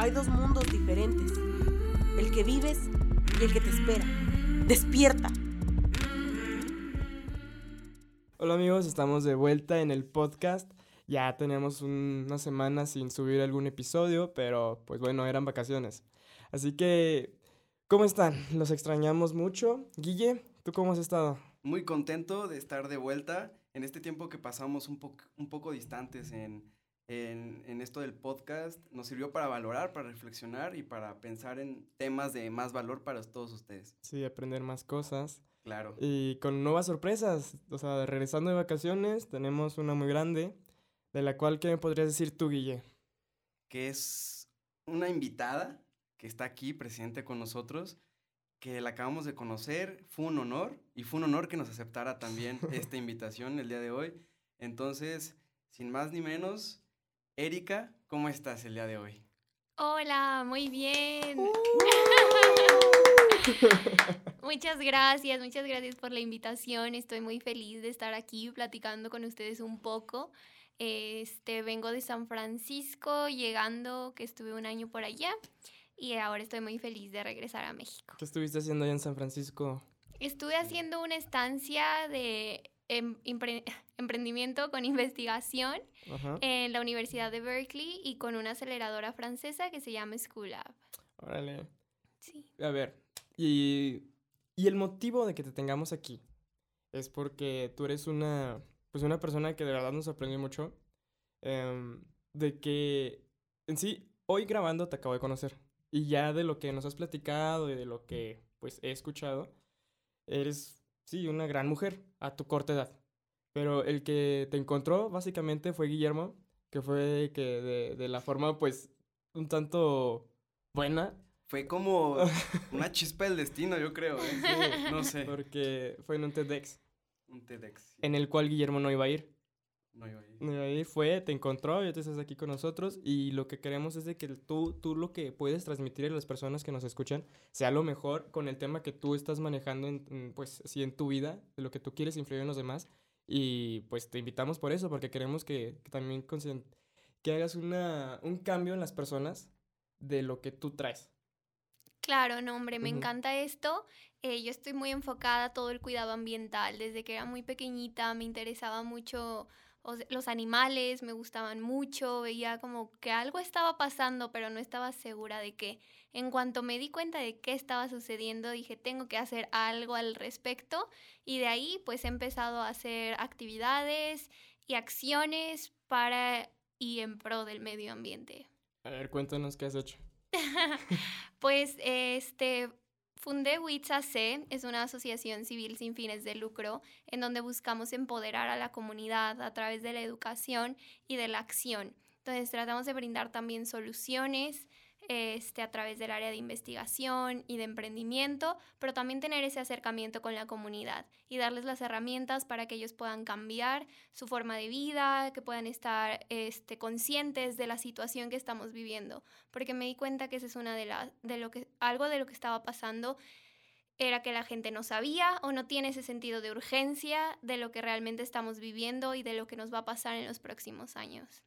hay dos mundos diferentes, el que vives y el que te espera. Despierta. Hola amigos, estamos de vuelta en el podcast. Ya tenemos una semana sin subir algún episodio, pero pues bueno, eran vacaciones. Así que, ¿cómo están? Los extrañamos mucho. Guille, ¿tú cómo has estado? Muy contento de estar de vuelta en este tiempo que pasamos un, un poco distantes en, en, esto del podcast. Nos sirvió para valorar, para reflexionar y para pensar en temas de más valor para todos ustedes. Sí, aprender más cosas. Claro. Y con nuevas sorpresas. O sea, regresando de vacaciones, tenemos una muy grande, de la cual, ¿qué me podrías decir tú, Guille? Que es una invitada que está aquí presente con nosotros, que la acabamos de conocer. Fue un honor y fue un honor que nos aceptara también esta invitación el día de hoy. Entonces, sin más ni menos, Erika, ¿cómo estás el día de hoy? Hola, muy bien. Uh. muchas gracias, muchas gracias por la invitación. Estoy muy feliz de estar aquí platicando con ustedes un poco. Este, vengo de San Francisco, llegando, que estuve un año por allá, y ahora estoy muy feliz de regresar a México. ¿Qué estuviste haciendo allá en San Francisco? Estuve haciendo una estancia de emprendimiento con investigación en la Universidad de Berkeley y con una aceleradora francesa que se llama School Lab. Órale. Sí. A ver, y, y el motivo de que te tengamos aquí es porque tú eres una, pues una persona que de verdad nos sorprendió mucho. Em, de que en sí, hoy grabando te acabo de conocer. Y ya de lo que nos has platicado y de lo que pues he escuchado, eres, sí, una gran mujer a tu corta edad. Pero el que te encontró básicamente fue Guillermo, que fue que de, de la forma pues un tanto buena. Fue como una chispa del destino, yo creo. ¿eh? no sé. Porque fue en un TEDx. Un TEDx. En el cual Guillermo no iba a ir. No iba a ir. No iba a ir, fue, te encontró, y te estás aquí con nosotros y lo que queremos es de que tú, tú lo que puedes transmitir a las personas que nos escuchan sea lo mejor con el tema que tú estás manejando en, pues, sí, en tu vida, de lo que tú quieres influir en los demás y pues te invitamos por eso, porque queremos que, también que hagas una, un cambio en las personas de lo que tú traes. Claro, no, hombre, me encanta esto. Eh, yo estoy muy enfocada a todo el cuidado ambiental. Desde que era muy pequeñita me interesaba mucho los animales, me gustaban mucho, veía como que algo estaba pasando, pero no estaba segura de qué. En cuanto me di cuenta de qué estaba sucediendo, dije, tengo que hacer algo al respecto y de ahí pues he empezado a hacer actividades y acciones para y en pro del medio ambiente. A ver, cuéntanos qué has hecho. pues este Fundé C, es una asociación civil sin fines de lucro en donde buscamos empoderar a la comunidad a través de la educación y de la acción. Entonces tratamos de brindar también soluciones este, a través del área de investigación y de emprendimiento, pero también tener ese acercamiento con la comunidad y darles las herramientas para que ellos puedan cambiar su forma de vida, que puedan estar este, conscientes de la situación que estamos viviendo, porque me di cuenta que esa es una de las, de lo que, algo de lo que estaba pasando era que la gente no sabía o no tiene ese sentido de urgencia de lo que realmente estamos viviendo y de lo que nos va a pasar en los próximos años.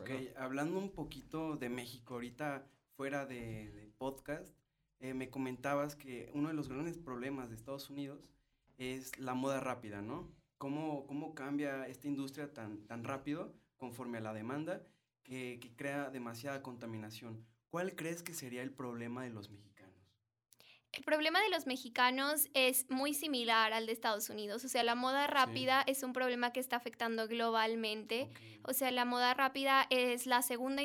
Ok, hablando un poquito de México, ahorita fuera de, podcast, eh, me comentabas que uno de los grandes problemas de Estados Unidos es la moda rápida, ¿no? ¿Cómo, cómo cambia esta industria tan, tan rápido conforme a la demanda que, que crea demasiada contaminación? ¿Cuál crees que sería el problema de los mexicanos? El problema de los mexicanos es muy similar al de Estados Unidos. O sea, la moda rápida es un problema que está afectando globalmente. O sea, la moda rápida es la segunda,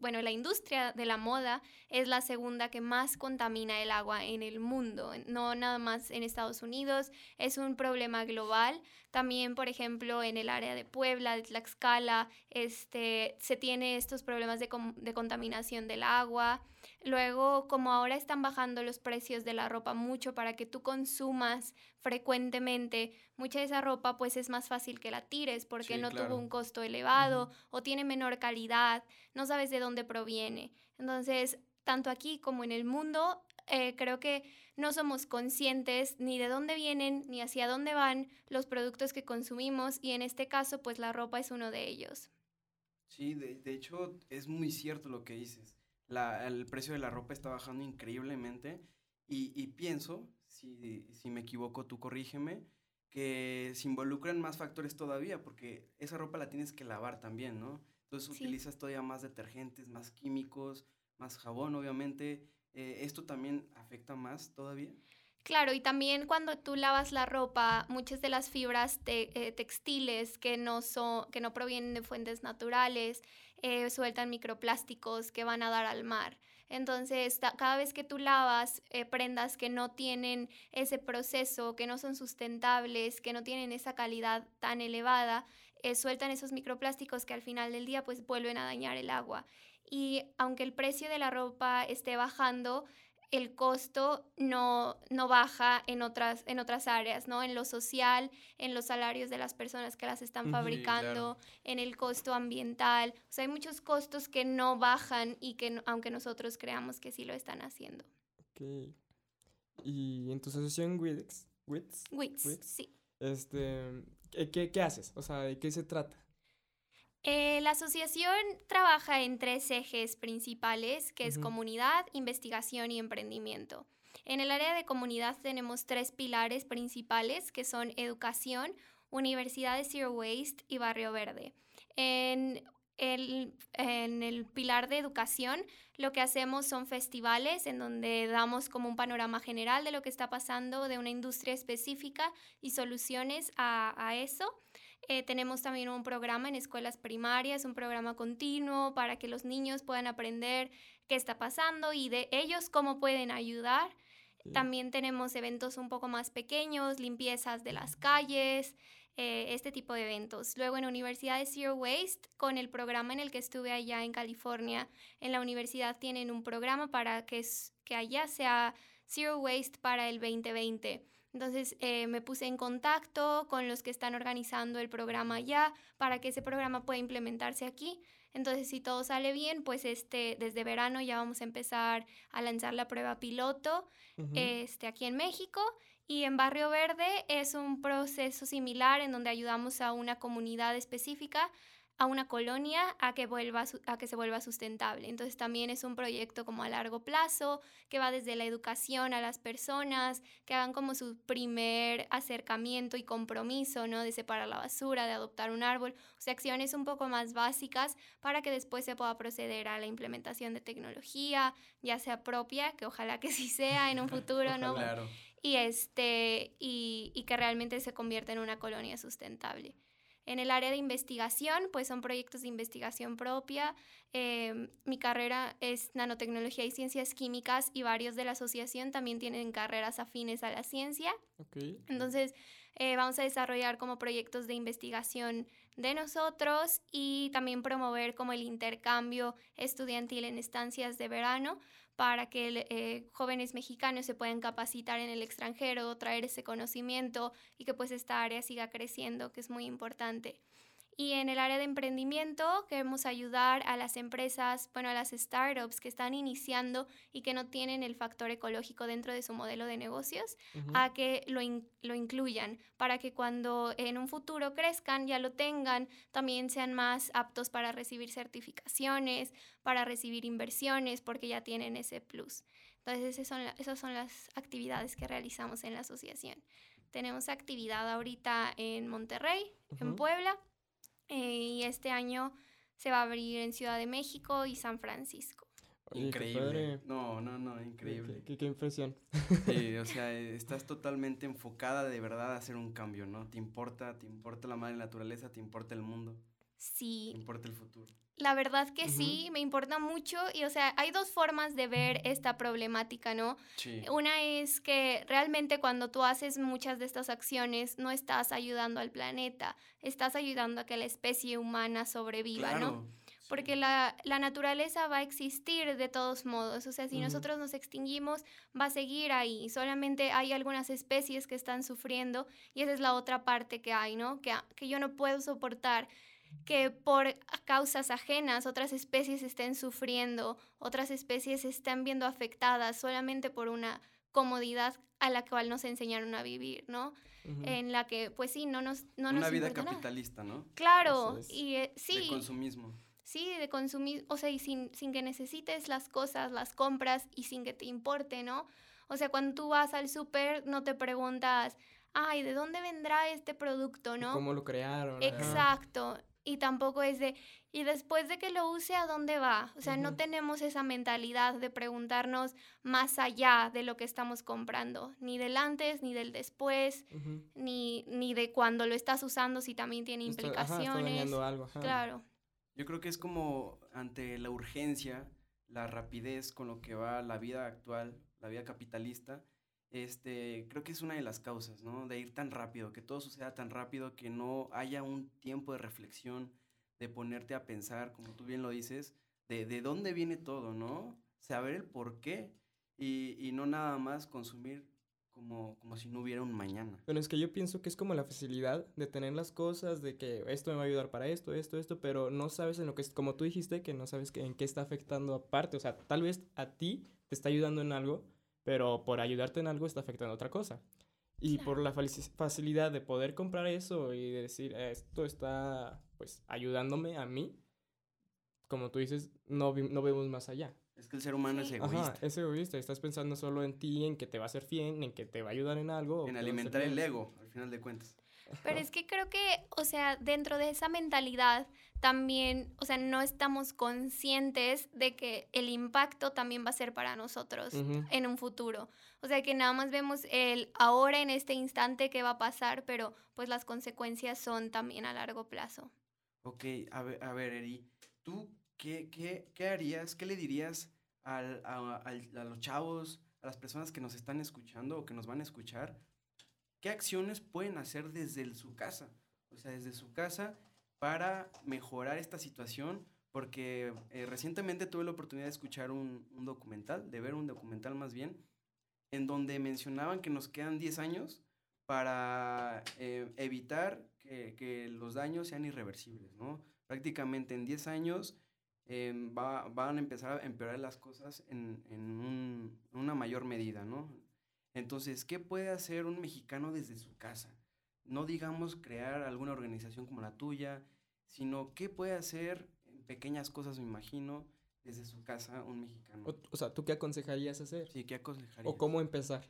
bueno, la industria de la moda es la segunda que más contamina el agua en el mundo. No nada más en Estados Unidos, es un problema global. También, por ejemplo, en el área de Puebla, de Tlaxcala, este, se tiene estos problemas de, de contaminación del agua. Luego, como ahora están bajando los precios de la ropa mucho para que tú consumas frecuentemente, mucha de esa ropa pues es más fácil que la tires porque no tuvo un costo elevado o tiene menor calidad, no sabes de dónde proviene. Entonces, tanto aquí como en el mundo, eh, creo que no somos conscientes ni de dónde vienen ni hacia dónde van los productos que consumimos y en este caso pues la ropa es uno de ellos. Sí, de, de hecho es muy cierto lo que dices. La, el precio de la ropa está bajando increíblemente y, y pienso, si, si me equivoco tú corrígeme, que se involucran más factores todavía, porque esa ropa la tienes que lavar también, ¿no? Entonces utilizas todavía más detergentes, más químicos, más jabón, obviamente. Eh, ¿Esto también afecta más todavía? Claro, y también cuando tú lavas la ropa, muchas de las fibras eh, textiles que no, son, que no provienen de fuentes naturales eh, sueltan microplásticos que van a dar al mar. Entonces, cada vez que tú lavas eh, prendas que no tienen ese proceso, que no son sustentables, que no tienen esa calidad tan elevada, sueltan esos microplásticos que al final del día pues vuelven a dañar el agua. Y aunque el precio de la ropa esté bajando, el costo no, no baja en otras, en otras áreas, ¿no? En lo social, en los salarios de las personas que las están fabricando, en el costo ambiental. O sea, hay muchos costos que no bajan y que aunque nosotros creamos que sí lo están haciendo. Ok. ¿Y en tu asociación WITS? WITS, WITS, sí. Este, ¿qué, ¿Qué haces? O sea, ¿de qué se trata? Eh, la asociación trabaja en tres ejes principales, que es comunidad, investigación y emprendimiento. En el área de comunidad tenemos tres pilares principales, que son educación, Universidad de Zero Waste y Barrio Verde. En el, en el, pilar de educación, lo que hacemos son festivales en donde damos como un panorama general de lo que está pasando de una industria específica y soluciones a, a eso. Eh, tenemos también un programa en escuelas primarias, un programa continuo para que los niños puedan aprender qué está pasando y de ellos cómo pueden ayudar. También tenemos eventos un poco más pequeños, limpiezas de las calles, eh, este tipo de eventos. Luego en Universidad de Zero Waste, con el programa en el que estuve allá en California, en la universidad tienen un programa para que, que allá sea Zero Waste para el 2020. Entonces eh, me puse en contacto con los que están organizando el programa ya para que ese programa pueda implementarse aquí. Entonces, si todo sale bien, pues este, desde verano ya vamos a empezar a lanzar la prueba piloto este, aquí en México. Y en Barrio Verde es un proceso similar en donde ayudamos a una comunidad específica a una colonia a que, vuelva, a que se vuelva sustentable. Entonces también es un proyecto como a largo plazo, que va desde la educación a las personas, que hagan como su primer acercamiento y compromiso, ¿no? De separar la basura, de adoptar un árbol, o sea, acciones un poco más básicas para que después se pueda proceder a la implementación de tecnología, ya sea propia, que ojalá que sí sea en un futuro, ¿no? Claro. Y, este, y, y que realmente se convierta en una colonia sustentable. En el área de investigación, pues son proyectos de investigación propia. Em, mi carrera es nanotecnología y ciencias químicas y varios de la asociación también tienen carreras afines a la ciencia. Entonces, eh, vamos a desarrollar como proyectos de investigación de nosotros y también promover como el intercambio estudiantil en estancias de verano para que eh, jóvenes mexicanos se puedan capacitar en el extranjero, traer ese conocimiento y que pues esta área siga creciendo, que es muy importante. Y en el área de emprendimiento queremos ayudar a las empresas, bueno, a las startups que están iniciando y que no tienen el factor ecológico dentro de su modelo de negocios, a que lo, lo incluyan para que cuando en un futuro crezcan, ya lo tengan, también sean más aptos para recibir certificaciones, para recibir inversiones, porque ya tienen ese plus. Entonces, esas son, esas son las actividades que realizamos en la asociación. Tenemos actividad ahorita en Monterrey, en Puebla, eh, y este año se va a abrir en Ciudad de México y San Francisco. increíble. No, no, no, increíble. Qué, qué, impresión. Sí, o sea, estás totalmente enfocada de verdad a hacer un cambio, ¿no? Te importa, te importa la madre naturaleza, te importa el mundo. Sí. Importa el futuro. La verdad que sí, me importa mucho y o sea, hay dos formas de ver esta problemática, ¿no? Sí. Una es que realmente cuando tú haces muchas de estas acciones no estás ayudando al planeta, estás ayudando a que la especie humana sobreviva, ¿no? Porque la, la, naturaleza va a existir de todos modos, o sea, si nosotros nos extinguimos, va a seguir ahí, solamente hay algunas especies que están sufriendo y esa es la otra parte que hay, ¿no? Que, que yo no puedo soportar que por causas ajenas otras especies estén sufriendo, otras especies estén viendo afectadas solamente por una comodidad a la cual nos enseñaron a vivir, ¿no? En la que, pues sí, no nos... No una vida capitalista, ¿no? Claro, y eh, sí. De consumismo. Sí, de consumir, o sea, y sin, sin que necesites las cosas, las compras y sin que te importe, ¿no? O sea, cuando tú vas al súper, no te preguntas, ay, ¿de dónde vendrá este producto, no? ¿Cómo lo crearon? Exacto. Y tampoco es de, y después de que lo use, ¿a dónde va? O sea, no tenemos esa mentalidad de preguntarnos más allá de lo que estamos comprando, ni del antes, ni del después, ni, ni de cuando lo estás usando, si también tiene implicaciones. algo. Claro. Yo creo que es como ante la urgencia, la rapidez con lo que va la vida actual, la vida capitalista, este, creo que es una de las causas, ¿no? De ir tan rápido, que todo suceda tan rápido, que no haya un tiempo de reflexión, de ponerte a pensar, como tú bien lo dices, de, de dónde viene todo, ¿no? Saber el por qué y, y no nada más consumir como, como si no hubiera un mañana. Bueno, es que yo pienso que es como la facilidad de tener las cosas, de que esto me va a ayudar para esto, esto, esto, pero no sabes en lo que es, como tú dijiste, que no sabes que, en qué está afectando aparte. O sea, tal vez a ti te está ayudando en algo, pero por ayudarte en algo está afectando a otra cosa. Y por la facilidad de poder comprar eso y decir, esto está pues ayudándome a mí, como tú dices, no, no vemos más allá. Es que el ser humano es egoísta. Ajá, es egoísta. Estás pensando solo en ti, en que te va a hacer bien, en que te va a ayudar en algo. En alimentar el ego, al final de cuentas. Pero es que creo que, o sea, dentro de esa mentalidad también, o sea, no estamos conscientes de que el impacto también va a ser para nosotros en un futuro. O sea, que nada más vemos el ahora en este instante que va a pasar, pero pues las consecuencias son también a largo plazo. Ok, a ver, a ver Eri, ¿tú qué, qué, qué harías, qué le dirías al, a, a los chavos, a las personas que nos están escuchando o que nos van a escuchar? ¿Qué acciones pueden hacer desde su casa? O sea, desde su casa para mejorar esta situación, porque eh, recientemente tuve la oportunidad de escuchar un, documental, de ver un documental más bien, en donde mencionaban que nos quedan 10 años para eh, evitar que, los daños sean irreversibles, ¿no? Prácticamente en 10 años em, van a empezar a empeorar las cosas en, una mayor medida, ¿no? Entonces, ¿qué puede hacer un mexicano desde su casa? no digamos crear alguna organización como la tuya, sino qué puede hacer en pequeñas cosas, me imagino, desde su casa un mexicano. O, sea, ¿tú qué aconsejarías hacer? Sí, ¿qué aconsejarías? ¿O cómo empezar?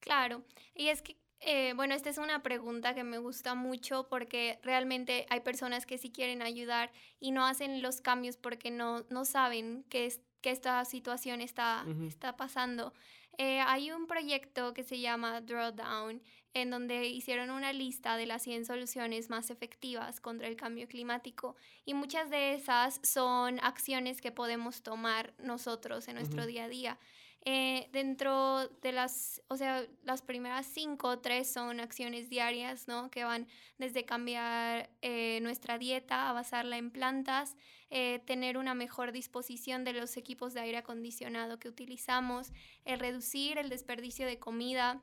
Claro, y es que, eh, bueno, esta es una pregunta que me gusta mucho porque realmente hay personas que sí quieren ayudar y no hacen los cambios porque no, no saben que, es, que esta situación está, está pasando. Eh, hay un proyecto que se llama Drawdown, en donde hicieron una lista de las 100 soluciones más efectivas contra el cambio climático y muchas de esas son acciones que podemos tomar nosotros en nuestro día a día. Eh, dentro de las, o sea, las primeras cinco, tres son acciones diarias, ¿no? Que van desde cambiar eh, nuestra dieta a basarla en plantas, eh, tener una mejor disposición de los equipos de aire acondicionado que utilizamos, reducir el desperdicio de comida,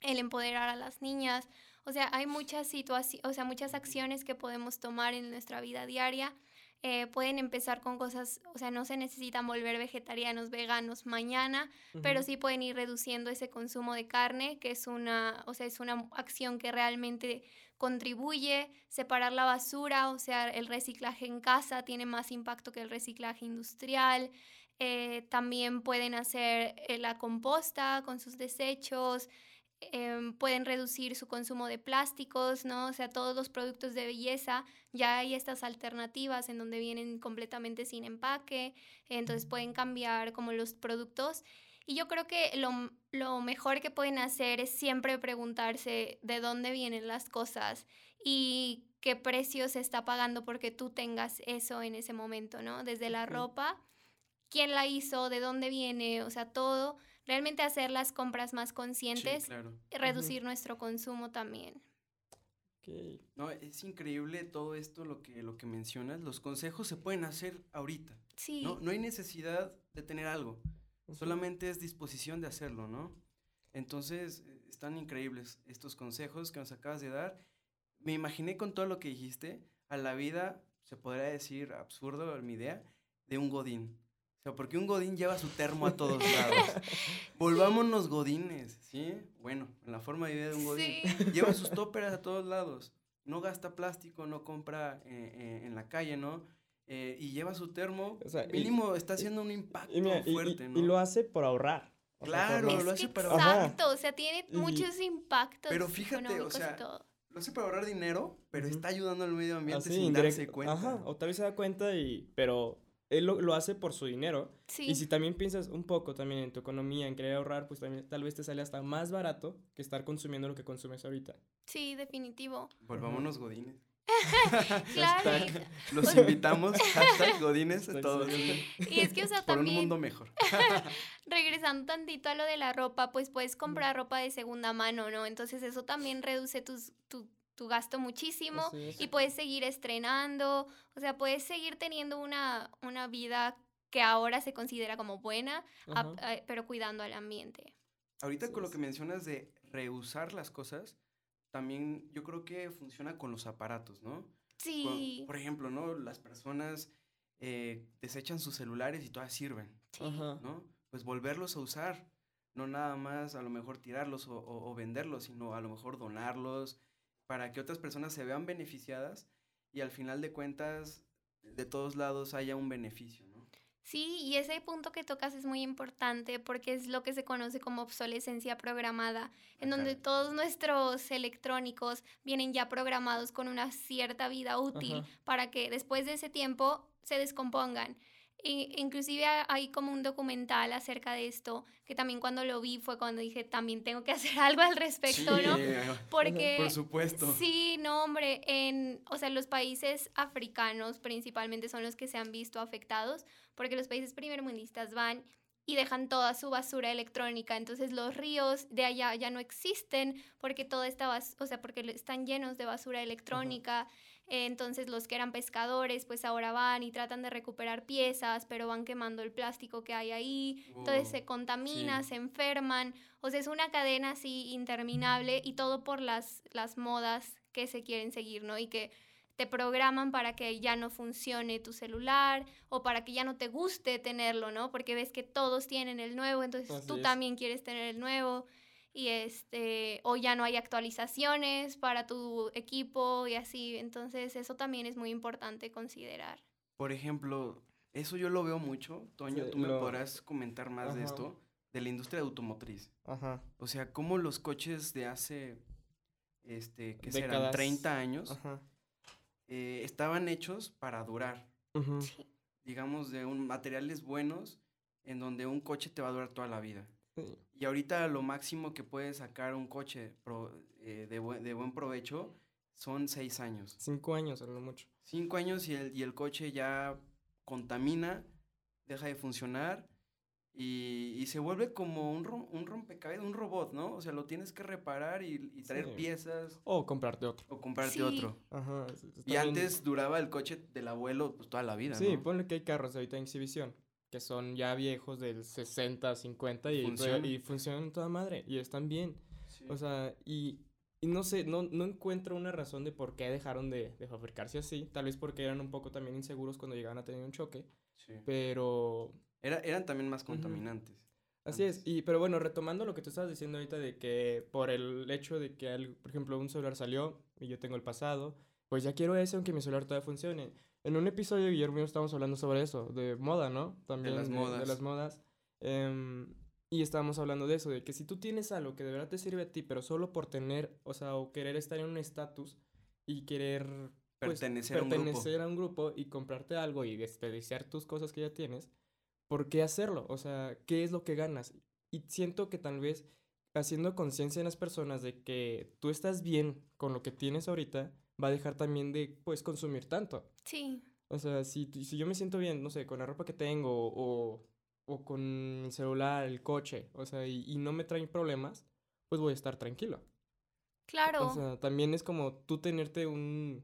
el empoderar a las niñas. O sea, hay muchas situaciones, o sea, muchas acciones que podemos tomar en nuestra vida diaria eh, pueden empezar con cosas, o sea, no se necesitan volver vegetarianos, veganos mañana, pero sí pueden ir reduciendo ese consumo de carne, que es una, o sea, es una acción que realmente contribuye, separar la basura, o sea, el reciclaje en casa tiene más impacto que el reciclaje industrial. Eh, también pueden hacer eh, la composta con sus desechos, Em, pueden reducir su consumo de plásticos, ¿no? O sea, todos los productos de belleza, ya hay estas alternativas en donde vienen completamente sin empaque, entonces pueden cambiar como los productos. Y yo creo que lo, lo mejor que pueden hacer es siempre preguntarse de dónde vienen las cosas y qué precio se está pagando porque tú tengas eso en ese momento, ¿no? Desde la ropa, quién la hizo, de dónde viene, o sea, todo realmente hacer las compras más conscientes, y reducir nuestro consumo también. No, es increíble todo esto, lo que, lo que mencionas. Los consejos se pueden hacer ahorita. Sí. No, no hay necesidad de tener algo. Solamente es disposición de hacerlo, ¿no? Entonces, eh, están increíbles estos consejos que nos acabas de dar. Me imaginé con todo lo que dijiste, a la vida, se podría decir absurdo mi idea, de un godín. O sea, porque un godín lleva su termo a todos lados. Volvámonos godines, ¿sí? Bueno, en la forma de vida de un godín. Lleva sus tóperas a todos lados. No gasta plástico, no compra eh, eh, en la calle, ¿no? eh, y lleva su termo, mínimo está haciendo un impacto fuerte, ¿no? Y lo hace por ahorrar. claro, lo hace para ahorrar. Exacto, o sea, tiene muchos impactos. Pero fíjate, o sea, lo hace para ahorrar dinero, pero está ayudando al medio ambiente sin darse cuenta. Ajá, o tal vez se da cuenta y, pero él lo, hace por su dinero. Sí. Y si también piensas un poco también en tu economía, en querer ahorrar, pues también tal vez te sale hasta más barato que estar consumiendo lo que consumes ahorita. Sí, definitivo. Volvámonos godines. claro. Los invitamos, hashtag Godines, a todos. Y es que, o sea, Por un mundo mejor. regresando tantito a lo de la ropa, pues puedes comprar ropa de segunda mano, ¿no? Entonces eso también reduce tus, tu, tu gasto muchísimo y puedes seguir estrenando, o sea, puedes seguir teniendo una, una vida que ahora se considera como buena, eh, pero cuidando al ambiente. Ahorita con lo que mencionas de reusar las cosas, también yo creo que funciona con los aparatos, ¿no? Sí. por ejemplo, ¿no? Las personas eh, desechan sus celulares y todas sirven, ¿no? Pues volverlos a usar, no nada más a lo mejor tirarlos o, venderlos, sino a lo mejor donarlos para que otras personas se vean beneficiadas y al final de cuentas de todos lados haya un beneficio, ¿no? Sí, y ese punto que tocas es muy importante porque es lo que se conoce como obsolescencia programada, en donde todos nuestros electrónicos vienen ya programados con una cierta vida útil para que después de ese tiempo se descompongan inclusive hay como un documental acerca de esto, que también cuando lo vi fue cuando dije, también tengo que hacer algo al respecto, ¿no? Porque... Por supuesto. Sí, no, hombre, en, o sea, los países africanos principalmente son los que se han visto afectados, porque los países primermundistas van y dejan toda su basura electrónica. Entonces los ríos de allá ya no existen porque todo está, o sea, porque están llenos de basura electrónica. Entonces los que eran pescadores pues ahora van y tratan de recuperar piezas, pero van quemando el plástico que hay ahí. Entonces se contamina, se enferman. O sea, es una cadena así interminable y todo por las, las modas que se quieren seguir, ¿no? Y que te programan para que ya no funcione tu celular o para que ya no te guste tenerlo, ¿no? Porque ves que todos tienen el nuevo, entonces tú también quieres tener el nuevo y este, o ya no hay actualizaciones para tu equipo y así. Entonces, eso también es muy importante considerar. Por ejemplo, eso yo lo veo mucho. Toño, tú me podrás comentar más de esto, de la industria automotriz. Ajá. O sea, cómo los coches de hace, este, que serán 30 años, eh, estaban hechos para durar. Digamos, de un, materiales buenos en donde un coche te va a durar toda la vida. Y ahorita lo máximo que puede sacar un coche eh, de, buen provecho son seis años. Cinco años, lo mucho. Cinco años y el, y el coche ya contamina, deja de funcionar y, se vuelve como un, un rompecabezas, un robot, ¿no? O sea, lo tienes que reparar y, traer piezas. O comprarte otro. O comprarte otro. Ajá. Y antes duraba el coche del abuelo pues, toda la vida, Sí, ponle que hay carros ahorita en exhibición que son ya viejos del 60, 50 y, y funcionan toda madre y están bien. O sea, y, no sé, no, no encuentro una razón de por qué dejaron de, fabricarse así. Tal vez porque eran un poco también inseguros cuando llegaban a tener un choque. Pero... Era, eran también más contaminantes. Así es, y pero bueno, retomando lo que tú estabas diciendo ahorita de que por el hecho de que, por ejemplo, un celular salió y yo tengo el pasado, pues ya quiero ese aunque mi celular todavía funcione. En un episodio de Guillermo estábamos hablando sobre eso, de moda, ¿no? También de las modas. De las modas. Em, y estábamos hablando de eso, de que si tú tienes algo que de verdad te sirve a ti, pero solo por tener, o sea, o querer estar en un estatus y querer pues, pertenecer, a, un grupo y comprarte algo y desperdiciar tus cosas que ya tienes, ¿por qué hacerlo? O sea, ¿qué es lo que ganas? Y siento que tal vez haciendo conciencia en las personas de que tú estás bien con lo que tienes ahorita, va a dejar también de, pues, consumir tanto. Sí. O sea, si, si yo me siento bien, no sé, con la ropa que tengo o, o con el celular, el coche, o sea, y, no me traen problemas, pues voy a estar tranquilo. Claro. O sea, también es como tú tenerte un,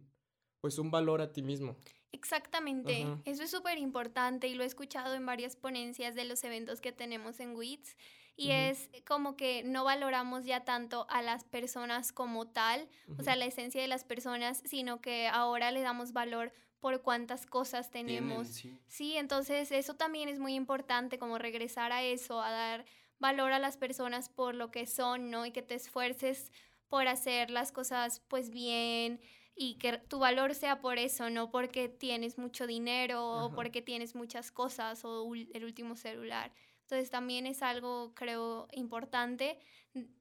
pues, un valor a ti mismo. Exactamente, eso es súper importante y lo he escuchado en varias ponencias de los eventos que tenemos en WITS y es como que no valoramos ya tanto a las personas como tal, o sea, la esencia de las personas, sino que ahora le damos valor por cuántas cosas tenemos. sí. entonces eso también es muy importante, como regresar a eso, a dar valor a las personas por lo que son, ¿no? Y que te esfuerces por hacer las cosas pues bien, y que tu valor sea por eso, no porque tienes mucho dinero o porque tienes muchas cosas o el último celular. Entonces también es algo, creo, importante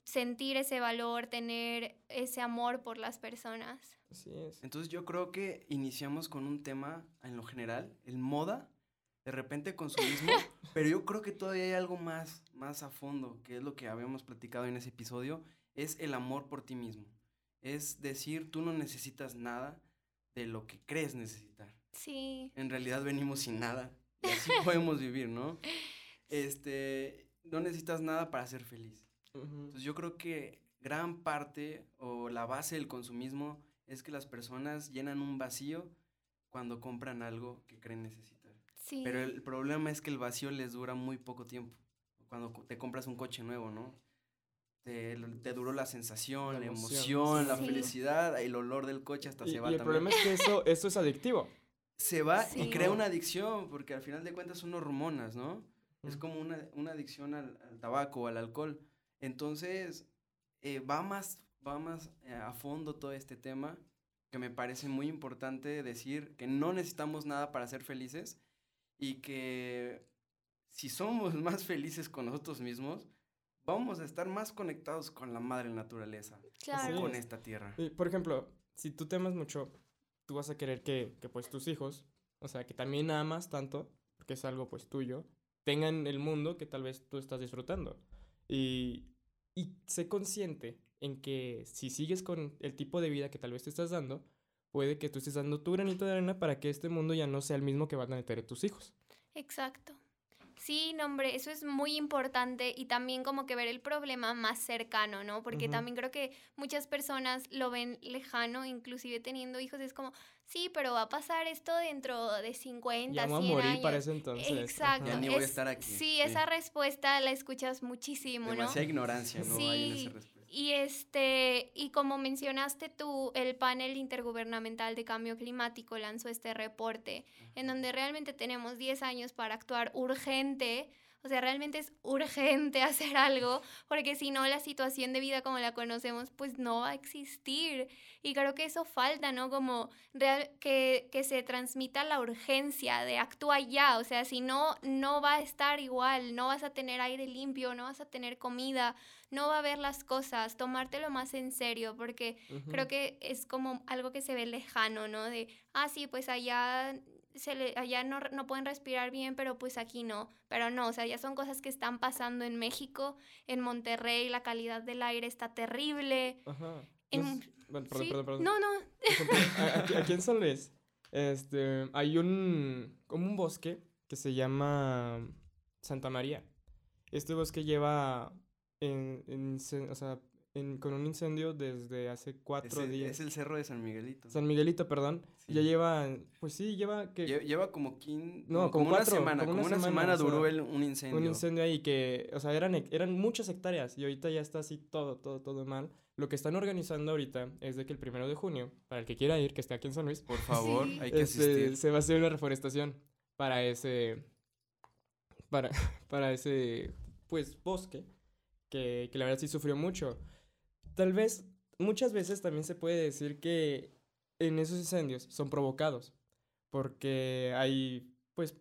sentir ese valor, tener ese amor por las personas. Así es. Entonces yo creo que iniciamos con un tema en lo general, el moda, de repente consumismo, pero yo creo que todavía hay algo más, más a fondo, que es lo que habíamos platicado en ese episodio, es el amor por ti mismo. Es decir, tú no necesitas nada de lo que crees necesitar. Sí. En realidad venimos sin nada y así podemos vivir, ¿no? Este, no necesitas nada para ser feliz. Entonces yo creo que gran parte o la base del consumismo es que las personas llenan un vacío cuando compran algo que creen necesitar. Sí. Pero el problema es que el vacío les dura muy poco tiempo. Cuando te compras un coche nuevo, ¿no? Te, te duró la sensación, la emoción, la felicidad, el olor del coche hasta se va. Y el problema es que eso, eso es adictivo. Se va y crea una adicción, porque al final de cuentas son hormonas, ¿no? Es como una, una adicción al, al, tabaco o al alcohol. Entonces, eh, va más, va más eh, a fondo todo este tema, que me parece muy importante decir que no necesitamos nada para ser felices y que si somos más felices con nosotros mismos, vamos a estar más conectados con la madre naturaleza, con esta tierra. por ejemplo, si tú te amas mucho, tú vas a querer que, que pues tus hijos, o sea, que también amas tanto, porque es algo pues tuyo, tengan el mundo que tal vez tú estás disfrutando. Y, y sé consciente en que si sigues con el tipo de vida que tal vez te estás dando, puede que tú estés dando tu granito de arena para que este mundo ya no sea el mismo que van a tener tus hijos. Exacto. Sí, no, hombre, eso es muy importante y también como que ver el problema más cercano, ¿no? Porque también creo que muchas personas lo ven lejano, inclusive teniendo hijos, es como, sí, pero va a pasar esto dentro de 50, ya 100 a morir para ese entonces. Exacto. Ya ni voy a estar aquí. Sí, esa respuesta la escuchas muchísimo, ¿no? Demasiada ignorancia, ¿no? Hay en esa respuesta. Y este, y como mencionaste tú, el panel intergubernamental de cambio climático lanzó este reporte en donde realmente tenemos 10 años para actuar urgente o sea, realmente es urgente hacer algo, porque si no, la situación de vida como la conocemos, pues no va a existir. Y creo que eso falta, ¿no? Como real, que, que se transmita la urgencia de actúa ya. O sea, si no, no va a estar igual, no vas a tener aire limpio, no vas a tener comida, no va a ver las cosas, tomártelo más en serio, porque creo que es como algo que se ve lejano, ¿no? De, ah, sí, pues allá se le, allá no, no, pueden respirar bien, pero pues aquí no. Pero no, o sea, ya son cosas que están pasando en México, en Monterrey, la calidad del aire está terrible. Ajá. perdón, perdón, perdón. No, no. Aquí, en San Luis este, hay un, como un bosque que se llama Santa María. Este bosque lleva en, en o sea, con un incendio desde hace cuatro días. Es el cerro de San Miguelito. San Miguelito, perdón. Ya lleva, pues sí, lleva que... Lleva, como, no, como, una semana, como, una, semana, duró el, un incendio. Un incendio ahí que, o sea, eran, eran muchas hectáreas y ahorita ya está así todo, todo, todo mal. Lo que están organizando ahorita es de que el primero de junio, para el que quiera ir, que esté aquí en San Luis. Por favor, hay que este, asistir. Se va a hacer una reforestación para ese, para, para ese, pues, bosque, que, que la verdad sí sufrió mucho tal vez muchas veces también se puede decir que en esos incendios son provocados, porque hay pues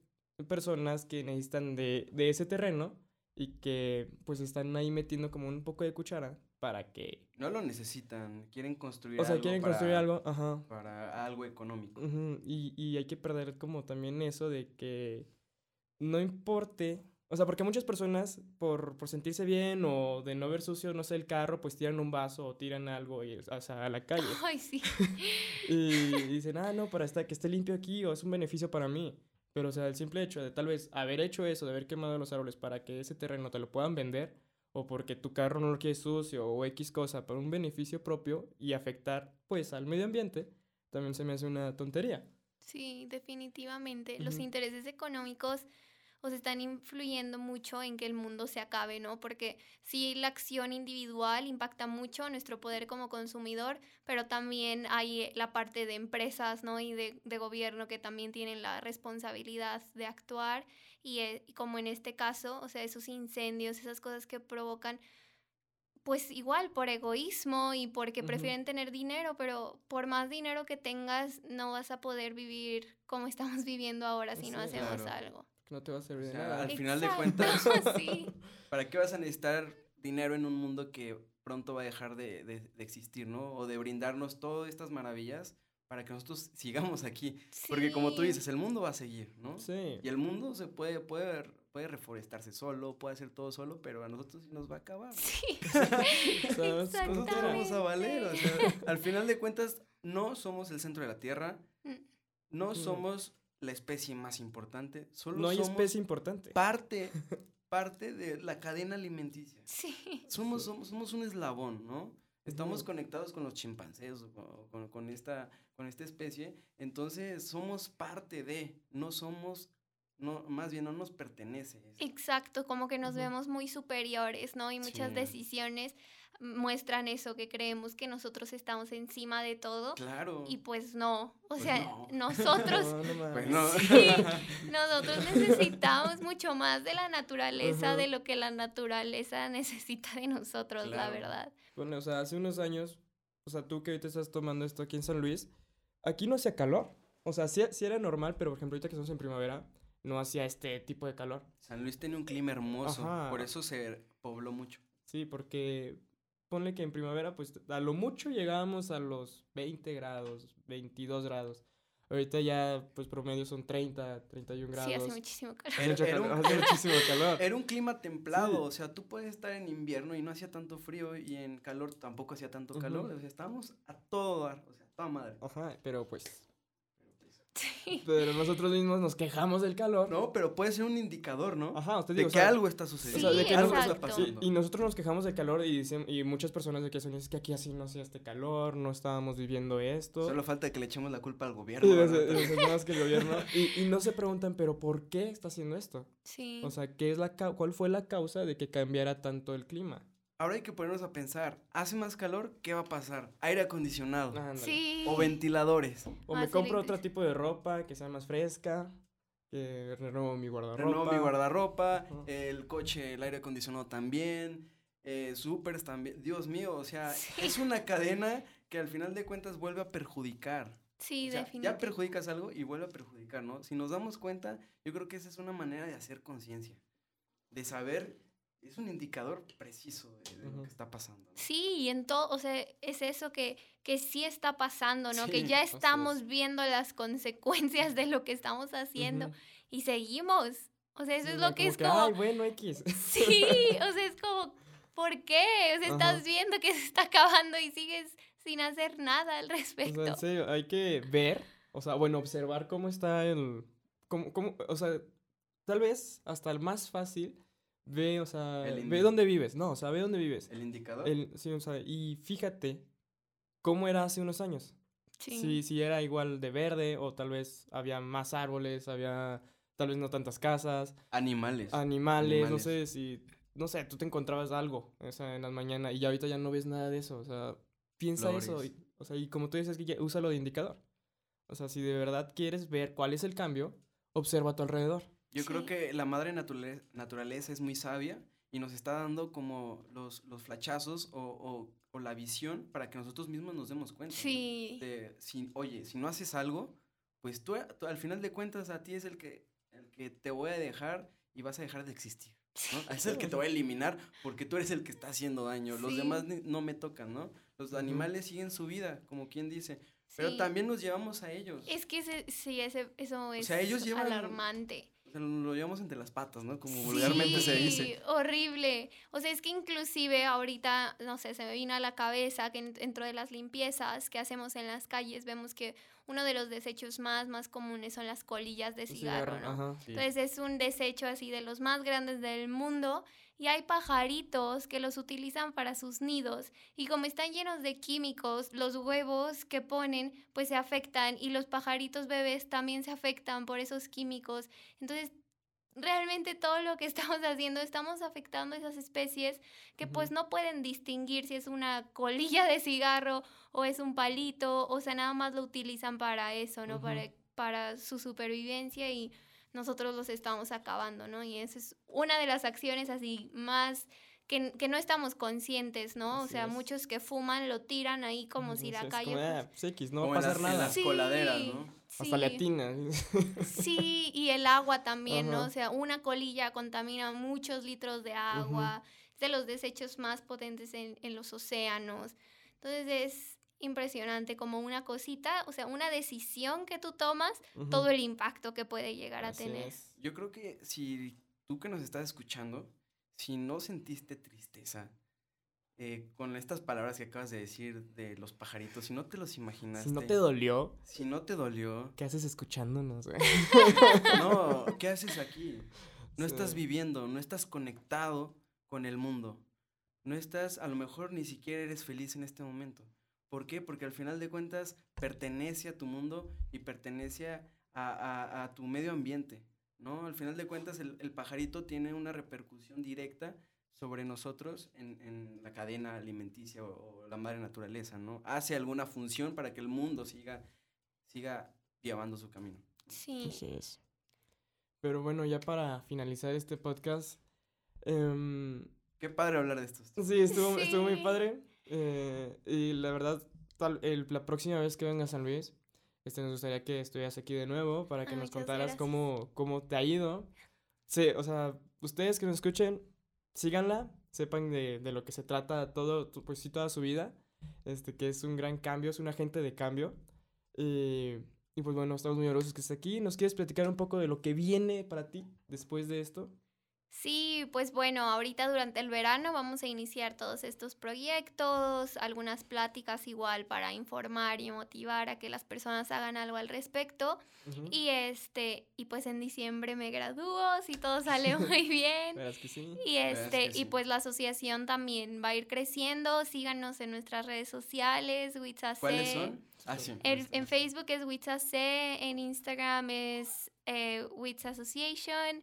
personas que necesitan de, de ese terreno y que pues están ahí metiendo como un poco de cuchara para que... No lo necesitan, quieren construir algo. O sea, quieren construir algo, ajá. Para algo económico. y, y hay que perder como también eso de que no importe o sea, porque muchas personas, por, por, sentirse bien o de no ver sucio, no sé, el carro, pues tiran un vaso o tiran algo y, o sea, a la calle. Ay, sí. y, dicen, ah, no, para estar, que esté limpio aquí o es un beneficio para mí. Pero, o sea, el simple hecho de tal vez haber hecho eso, de haber quemado los árboles para que ese terreno te lo puedan vender, o porque tu carro no lo quiere sucio o X cosa, para un beneficio propio y afectar, pues, al medio ambiente, también se me hace una tontería. Sí, definitivamente. Los intereses económicos o se están influyendo mucho en que el mundo se acabe, ¿no? Porque sí, la acción individual impacta mucho nuestro poder como consumidor, pero también hay la parte de empresas, ¿no? Y de, gobierno que también tienen la responsabilidad de actuar y, eh, y como en este caso, o sea, esos incendios, esas cosas que provocan pues igual por egoísmo y porque prefieren tener dinero, pero por más dinero que tengas no vas a poder vivir como estamos viviendo ahora si no hacemos algo. No te va a servir de nada. Al final de cuentas, ¿para qué vas a necesitar dinero en un mundo que pronto va a dejar de, de, existir, ¿no? O de brindarnos todas estas maravillas para que nosotros sigamos aquí. Porque como tú dices, el mundo va a seguir, ¿no? Sí. Y el mundo se puede, puede puede reforestarse solo, puede hacer todo solo, pero a nosotros nos va a acabar. Sí. nosotros vamos a valer. O sea, al final de cuentas, no somos el centro de la Tierra, mm. no mm. somos la especie más importante, solo no hay especie importante. Parte, parte de la cadena alimenticia. Sí. Somos, somos, somos un eslabón, ¿no? Estamos conectados con los chimpancés, con, con, esta, con esta especie, entonces somos parte de, no somos no, más bien no nos pertenece. Exacto, como que nos vemos muy superiores, ¿no? Y muchas decisiones muestran eso, que creemos que nosotros estamos encima de todo. Claro. Y pues no, o pues sea, nosotros, pues no, nosotros necesitamos mucho más de la naturaleza, de lo que la naturaleza necesita de nosotros, la verdad. Bueno, o sea, hace unos años, o sea, tú que ahorita estás tomando esto aquí en San Luis, aquí no hacía calor. O sea, sí, sí era normal, pero por ejemplo, ahorita que estamos en primavera, no hacía este tipo de calor. San Luis tiene un clima hermoso, por eso se pobló mucho. Sí, porque ponle que en primavera, pues a lo mucho llegábamos a los 20 grados, 22 grados. Ahorita ya, pues promedio son 30, 31 grados. Sí, hace muchísimo calor. Era, un, hace muchísimo calor. Era un clima templado, o sea, tú puedes estar en invierno y no hacía tanto frío y en calor tampoco hacía tanto calor. O sea, estábamos a todo dar, o sea, toda madre. Ajá, pero pues pero nosotros mismos nos quejamos del calor. No, pero puede ser un indicador, ¿no? Ajá, usted dice. De que algo está sucediendo. o sea, de que algo está pasando. y nosotros nos quejamos del calor y dicen, y muchas personas de aquí son, es que aquí así no hacía este calor, no estábamos viviendo esto. Solo falta que le echemos la culpa al gobierno. Y, que el gobierno. Y, y, no se preguntan, pero ¿por qué está haciendo esto? Sí. O sea, ¿qué es la ¿cuál fue la causa de que cambiara tanto el clima? Ahora hay que ponernos a pensar, ¿hace más calor? ¿Qué va a pasar? Aire acondicionado. Sí. O ventiladores. O me compro otro tipo de ropa que sea más fresca. Que renuevo mi guardarropa. Renuevo mi guardarropa. El coche, el aire acondicionado también. Eh, supers también. Dios mío, o sea, es una cadena que al final de cuentas vuelve a perjudicar. Sí, definitivamente. Ya perjudicas algo y vuelve a perjudicar, ¿no? Si nos damos cuenta, yo creo que esa es una manera de hacer conciencia. De saber es un indicador preciso de, lo que está pasando. Sí, y en todo, o sea, es eso que, que sí está pasando, ¿no? que ya estamos viendo las consecuencias de lo que estamos haciendo y seguimos. O sea, eso es lo que es como... Ay, bueno, X. Sí, o sea, es como, ¿por qué? O sea, estás viendo que se está acabando y sigues sin hacer nada al respecto. O sea, en serio, hay que ver, o sea, bueno, observar cómo está el... Cómo, cómo, o sea, tal vez hasta el más fácil Ve, o sea, ve dónde vives. No, o sea, ve dónde vives. ¿El indicador? sí, o sea, y fíjate cómo era hace unos años. Sí. Si, era igual de verde o tal vez había más árboles, había tal vez no tantas casas. Animales. Animales, no sé si, no sé, tú te encontrabas algo o sea, en la mañana y ahorita ya no ves nada de eso, o sea, piensa eso. Y, o sea, y como tú dices, que ya, úsalo de indicador. O sea, si de verdad quieres ver cuál es el cambio, observa a tu alrededor. Yo creo que la madre naturaleza, es muy sabia y nos está dando como los, los flachazos o, o, la visión para que nosotros mismos nos demos cuenta. Sí. De, si, oye, si no haces algo, pues tú, al final de cuentas a ti es el que, el que te voy a dejar y vas a dejar de existir. ¿no? Es el que te voy a eliminar porque tú eres el que está haciendo daño. Los demás no me tocan, ¿no? Los animales siguen su vida, como quien dice. Pero también nos llevamos a ellos. Es que sí, ese, eso es ellos alarmante lo llevamos entre las patas, ¿no? Como vulgarmente se dice. horrible. O sea, es que inclusive ahorita, no sé, se me vino a la cabeza que dentro de las limpiezas que hacemos en las calles vemos que uno de los desechos más, más comunes son las colillas de cigarro, ¿no? Entonces es un desecho así de los más grandes del mundo y hay pajaritos que los utilizan para sus nidos y como están llenos de químicos, los huevos que ponen pues se afectan y los pajaritos bebés también se afectan por esos químicos. Entonces realmente todo lo que estamos haciendo, estamos afectando a esas especies que pues no pueden distinguir si es una colilla de cigarro o es un palito, o sea, nada más lo utilizan para eso, ¿no? para, para su supervivencia y nosotros los estamos acabando, ¿no? Y esa es una de las acciones así más que, que, no estamos conscientes, ¿no? o sea, muchos que fuman lo tiran ahí como si la calle... Pues no va a pasar nada. En las coladeras, ¿no? Sí. Hasta latina. Sí, y el agua también, ¿no? O sea, una colilla contamina muchos litros de agua, es de los desechos más potentes en, en los océanos. Entonces es impresionante como una cosita, o sea, una decisión que tú tomas, todo el impacto que puede llegar a tener. Yo creo que si tú que nos estás escuchando, si no sentiste tristeza eh, con estas palabras que acabas de decir de los pajaritos, si no te los imaginaste. Si no te dolió. Si no te dolió. ¿Qué haces escuchándonos? no, ¿qué haces aquí? No estás viviendo, no estás conectado con el mundo. No estás, a lo mejor ni siquiera eres feliz en este momento. ¿Por qué? Porque al final de cuentas pertenece a tu mundo y pertenece a, a tu medio ambiente. ¿no? Al final de cuentas, el, pajarito tiene una repercusión directa sobre nosotros en, la cadena alimenticia o, la madre naturaleza, ¿no? Hace alguna función para que el mundo siga, siga llevando su camino. Sí. es. Pero bueno, ya para finalizar este podcast. Em, Qué padre hablar de esto. Sí, estuvo, estuvo muy padre. Eh, y la verdad, tal, el, la próxima vez que venga a San Luis, este, nos gustaría que estuvieras aquí de nuevo para que nos contaras cómo, cómo te ha ido. Sí, o sea, ustedes que nos escuchen, síganla, sepan de, de lo que se trata todo, pues sí, toda su vida, este, que es un gran cambio, es un agente de cambio. Y, y pues bueno, estamos muy orgullosos que estés aquí. ¿Nos quieres platicar un poco de lo que viene para ti después de esto? Sí, pues bueno, ahorita durante el verano vamos a iniciar todos estos proyectos, algunas pláticas igual para informar y motivar a que las personas hagan algo al respecto. Y este, y pues en diciembre me gradúo, si todo sale muy bien. que sí. Y este, y pues la asociación también va a ir creciendo. Síganos en nuestras redes sociales, WITSAC. ¿Cuáles son? Ah, sí, en, Facebook es WITSAC, en Instagram es eh, Association.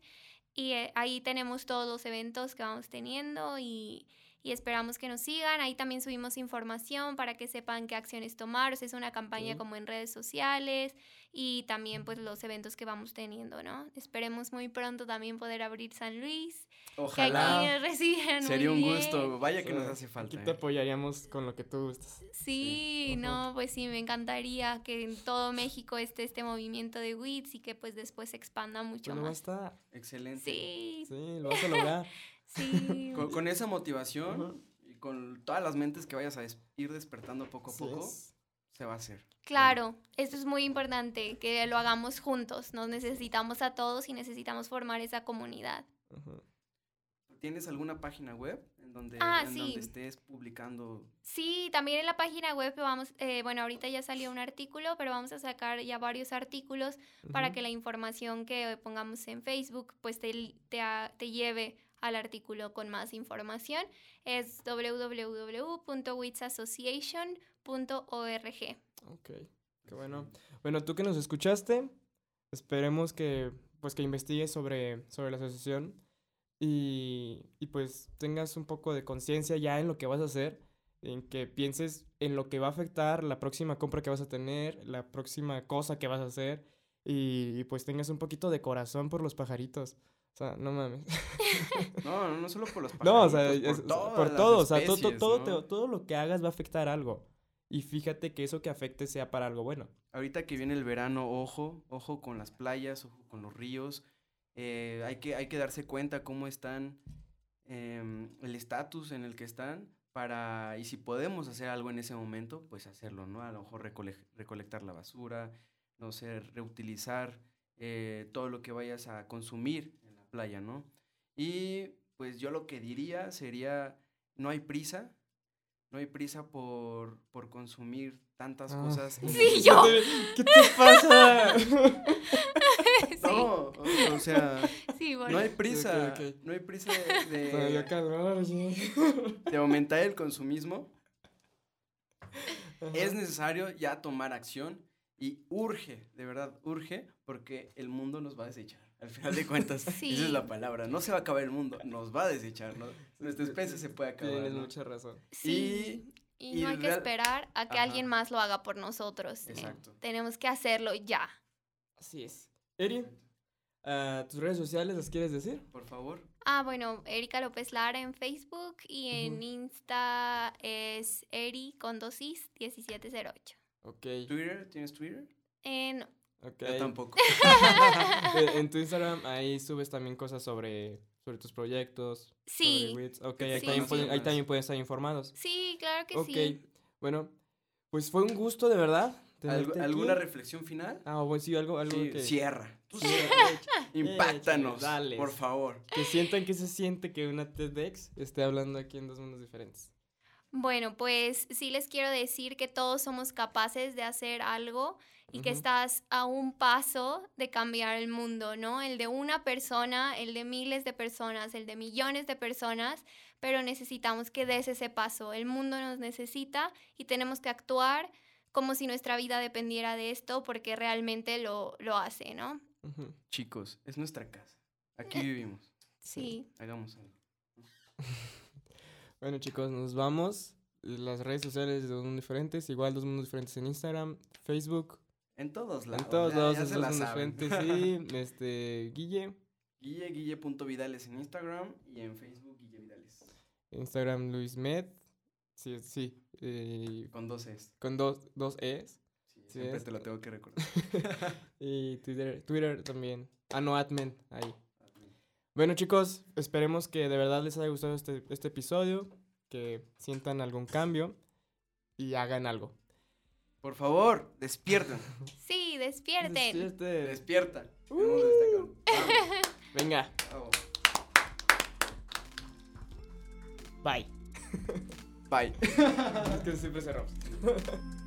Y eh, ahí tenemos todos los eventos que vamos teniendo y, y, esperamos que nos sigan. Ahí también subimos información para que sepan qué acciones tomar. O sea, es una campaña como en redes sociales y también pues los eventos que vamos teniendo, ¿no? Esperemos muy pronto también poder abrir San Luis. Ojalá. Que aquí reciban Sería un gusto. Vaya que nos hace falta. Aquí te ¿eh? apoyaríamos con lo que tú gustas. Sí, no, pues sí, me encantaría que en todo México esté este movimiento de WITS y que pues después se expanda mucho pues más. está. Excelente. Sí. Sí, lo vas a lograr. Sí. con, esa motivación y con todas las mentes que vayas a ir despertando poco a poco se va a hacer. Claro, esto es muy importante, que lo hagamos juntos. Nos necesitamos a todos y necesitamos formar esa comunidad. ¿Tienes alguna página web en donde, ah, estés publicando? Sí, también en la página web vamos, eh, bueno, ahorita ya salió un artículo, pero vamos a sacar ya varios artículos para que la información que pongamos en Facebook pues te, te, te lleve al artículo con más información. Es www.witsassociation.com .org. Ok, qué bueno. Bueno, tú que nos escuchaste, esperemos que, pues, que investigues sobre, sobre la asociación y, y pues tengas un poco de conciencia ya en lo que vas a hacer, en que pienses en lo que va a afectar la próxima compra que vas a tener, la próxima cosa que vas a hacer y, pues tengas un poquito de corazón por los pajaritos. O sea, no mames. No, no, solo por los pajaritos. No, o sea, por, todo. o sea, todo, todo, todo lo que hagas va a afectar algo. Y fíjate que eso que afecte sea para algo bueno. Ahorita que viene el verano, ojo, ojo con las playas, ojo con los ríos. Eh, hay, que, hay que darse cuenta cómo están, em, el estatus en el que están, para, y si podemos hacer algo en ese momento, pues hacerlo, ¿no? A lo mejor recolectar la basura, no sé, reutilizar eh, todo lo que vayas a consumir la playa, ¿no? Y pues yo lo que diría sería, no hay prisa, no hay prisa por, por consumir tantas ah. cosas. Sí, yo. ¿Qué te pasa? No, o sea, no hay prisa, no hay prisa de, de, aumentar el consumismo. Es necesario ya tomar acción y urge, de verdad, urge, porque el mundo nos va a desechar. Al final de cuentas, esa es la palabra. No se va a acabar el mundo, nos va a desechar, ¿no? Nuestra especie se puede acabar. Tienes mucha razón. Sí. Y, no hay que esperar a que alguien más lo haga por nosotros. ¿eh? Exacto. tenemos que hacerlo ya. Así es. Eri, Ah, ¿Tus redes sociales las quieres decir? Por favor. Ah, bueno, Erika López Lara en Facebook y en Insta es Eri con dosis 1708. Ok. ¿Twitter? ¿Tienes Twitter? Eh, Yo tampoco. en tu Instagram ahí subes también cosas sobre, sobre tus proyectos. Sí. ok, ahí, también pueden, ahí, también pueden, estar informados. Sí, claro que sí. Ok, bueno, pues fue un gusto de verdad. ¿Alguna reflexión final? Ah, bueno, sí, algo, algo que... Cierra. Impactanos, por favor. Que sientan que se siente que una TEDx esté hablando aquí en dos mundos diferentes. Bueno, pues sí les quiero decir que todos somos capaces de hacer algo y que estás a un paso de cambiar el mundo, ¿no? El de una persona, el de miles de personas, el de millones de personas, pero necesitamos que des ese paso. El mundo nos necesita y tenemos que actuar como si nuestra vida dependiera de esto porque realmente lo, lo hace, ¿no? Chicos, es nuestra casa. Aquí vivimos. Sí. Hagamos algo. bueno, chicos, nos vamos. Las redes sociales de dos mundos diferentes, igual dos mundos diferentes en Instagram, Facebook. En todos lados. En todos lados, dos mundos diferentes, sí. Este, Guille. Guille, guille.vidales en Instagram y en Facebook, Guille Vidales. Instagram, Luis Med. Sí, sí. Eh, con dos Es. Con dos, dos Es. Sí, siempre te lo tengo que recordar. y Twitter, Twitter también. Ah, no, Admin, ahí. Bueno, chicos, esperemos que de verdad les haya gustado este, este episodio, que sientan algún cambio y hagan algo. Por favor, despierten. Sí, despierten. Despierten. Despierta. Uh. Venga. Bye. Bye. es que siempre cerramos.